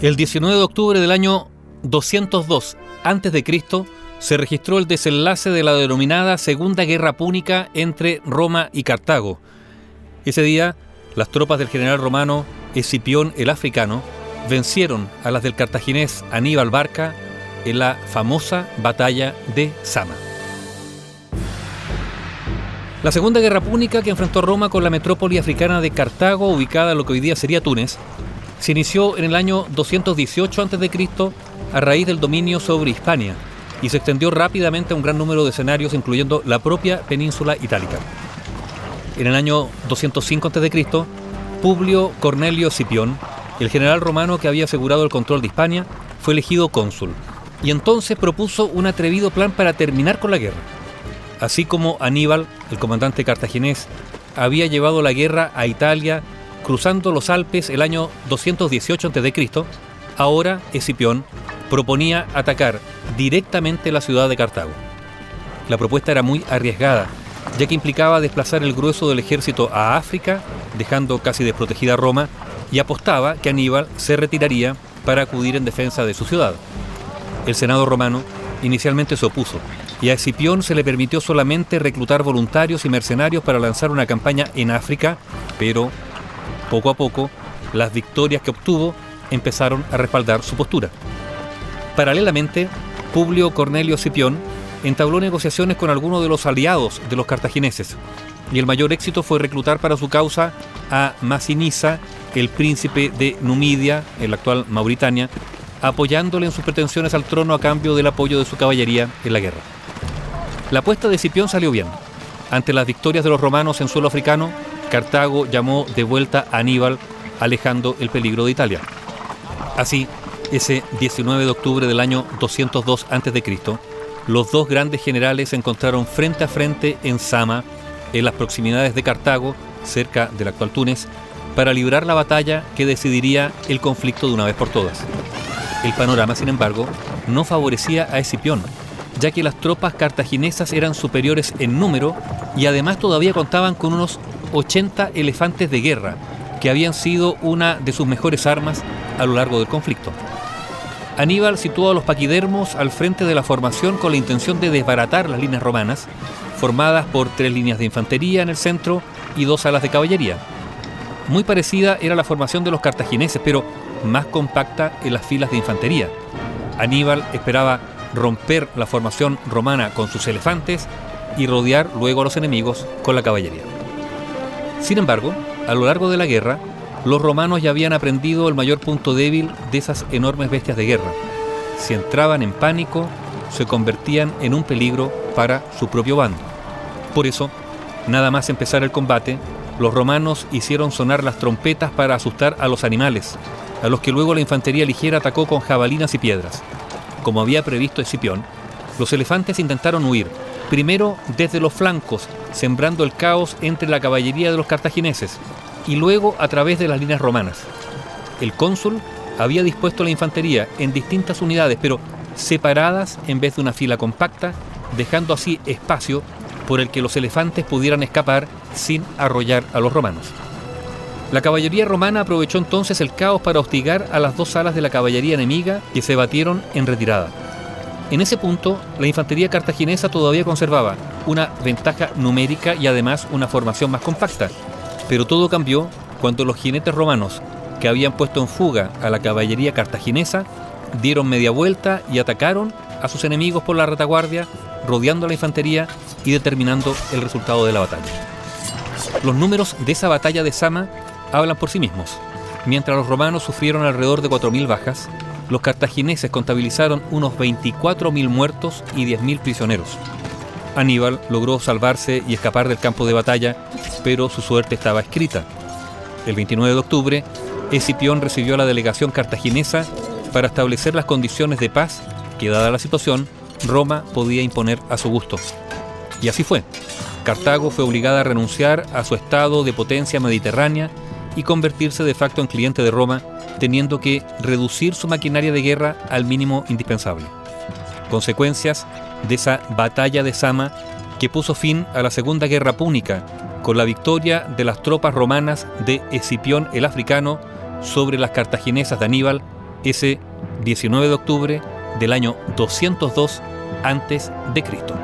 El 19 de octubre del año 202 a.C. se registró el desenlace de la denominada Segunda Guerra Púnica entre Roma y Cartago. Ese día, las tropas del general romano Escipión el Africano vencieron a las del cartaginés Aníbal Barca en la famosa batalla de Sama. La Segunda Guerra Púnica que enfrentó Roma con la metrópoli africana de Cartago, ubicada en lo que hoy día sería Túnez, se inició en el año 218 a.C. a raíz del dominio sobre Hispania y se extendió rápidamente a un gran número de escenarios, incluyendo la propia península itálica. En el año 205 a.C., Publio Cornelio Scipión, el general romano que había asegurado el control de Hispania, fue elegido cónsul y entonces propuso un atrevido plan para terminar con la guerra. Así como Aníbal, el comandante cartaginés, había llevado la guerra a Italia cruzando los Alpes el año 218 a.C., ahora Escipión proponía atacar directamente la ciudad de Cartago. La propuesta era muy arriesgada, ya que implicaba desplazar el grueso del ejército a África, dejando casi desprotegida Roma, y apostaba que Aníbal se retiraría para acudir en defensa de su ciudad. El Senado romano inicialmente se opuso, y a Escipión se le permitió solamente reclutar voluntarios y mercenarios para lanzar una campaña en África, pero poco a poco, las victorias que obtuvo empezaron a respaldar su postura. Paralelamente, Publio Cornelio Scipión entabló negociaciones con algunos de los aliados de los cartagineses, y el mayor éxito fue reclutar para su causa a Masinisa, el príncipe de Numidia, en la actual Mauritania, apoyándole en sus pretensiones al trono a cambio del apoyo de su caballería en la guerra. La apuesta de Scipión salió bien. Ante las victorias de los romanos en suelo africano, Cartago llamó de vuelta a Aníbal, alejando el peligro de Italia. Así, ese 19 de octubre del año 202 a.C., los dos grandes generales se encontraron frente a frente en Sama, en las proximidades de Cartago, cerca del actual Túnez, para librar la batalla que decidiría el conflicto de una vez por todas. El panorama, sin embargo, no favorecía a Escipión, ya que las tropas cartaginesas eran superiores en número y además todavía contaban con unos 80 elefantes de guerra, que habían sido una de sus mejores armas a lo largo del conflicto. Aníbal situó a los paquidermos al frente de la formación con la intención de desbaratar las líneas romanas, formadas por tres líneas de infantería en el centro y dos alas de caballería. Muy parecida era la formación de los cartagineses, pero más compacta en las filas de infantería. Aníbal esperaba romper la formación romana con sus elefantes y rodear luego a los enemigos con la caballería. Sin embargo, a lo largo de la guerra, los romanos ya habían aprendido el mayor punto débil de esas enormes bestias de guerra. Si entraban en pánico, se convertían en un peligro para su propio bando. Por eso, nada más empezar el combate, los romanos hicieron sonar las trompetas para asustar a los animales, a los que luego la infantería ligera atacó con jabalinas y piedras. Como había previsto Escipión, los elefantes intentaron huir, primero desde los flancos, sembrando el caos entre la caballería de los cartagineses, y luego a través de las líneas romanas. El cónsul había dispuesto la infantería en distintas unidades, pero separadas en vez de una fila compacta, dejando así espacio por el que los elefantes pudieran escapar sin arrollar a los romanos. La caballería romana aprovechó entonces el caos para hostigar a las dos alas de la caballería enemiga que se batieron en retirada. En ese punto, la infantería cartaginesa todavía conservaba una ventaja numérica y además una formación más compacta. Pero todo cambió cuando los jinetes romanos, que habían puesto en fuga a la caballería cartaginesa, dieron media vuelta y atacaron a sus enemigos por la retaguardia, rodeando la infantería y determinando el resultado de la batalla. Los números de esa batalla de Sama hablan por sí mismos. Mientras los romanos sufrieron alrededor de 4.000 bajas, los cartagineses contabilizaron unos 24.000 muertos y 10.000 prisioneros. Aníbal logró salvarse y escapar del campo de batalla, pero su suerte estaba escrita. El 29 de octubre, Escipión recibió a la delegación cartaginesa para establecer las condiciones de paz que, dada la situación, Roma podía imponer a su gusto. Y así fue. Cartago fue obligada a renunciar a su estado de potencia mediterránea y convertirse de facto en cliente de Roma teniendo que reducir su maquinaria de guerra al mínimo indispensable. Consecuencias de esa batalla de Sama que puso fin a la Segunda Guerra Púnica con la victoria de las tropas romanas de Escipión el Africano sobre las cartaginesas de Aníbal ese 19 de octubre del año 202 antes de Cristo.